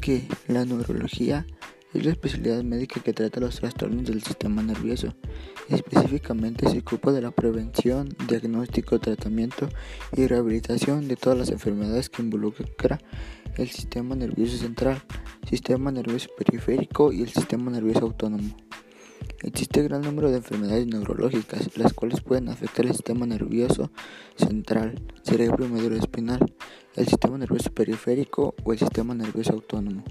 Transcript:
que la neurología es la especialidad médica que trata los trastornos del sistema nervioso. Específicamente se ocupa de la prevención, diagnóstico, tratamiento y rehabilitación de todas las enfermedades que involucran el sistema nervioso central, sistema nervioso periférico y el sistema nervioso autónomo. Existe gran número de enfermedades neurológicas, las cuales pueden afectar el sistema nervioso central, cerebro y médula espinal, el sistema nervioso periférico o el sistema nervioso autónomo.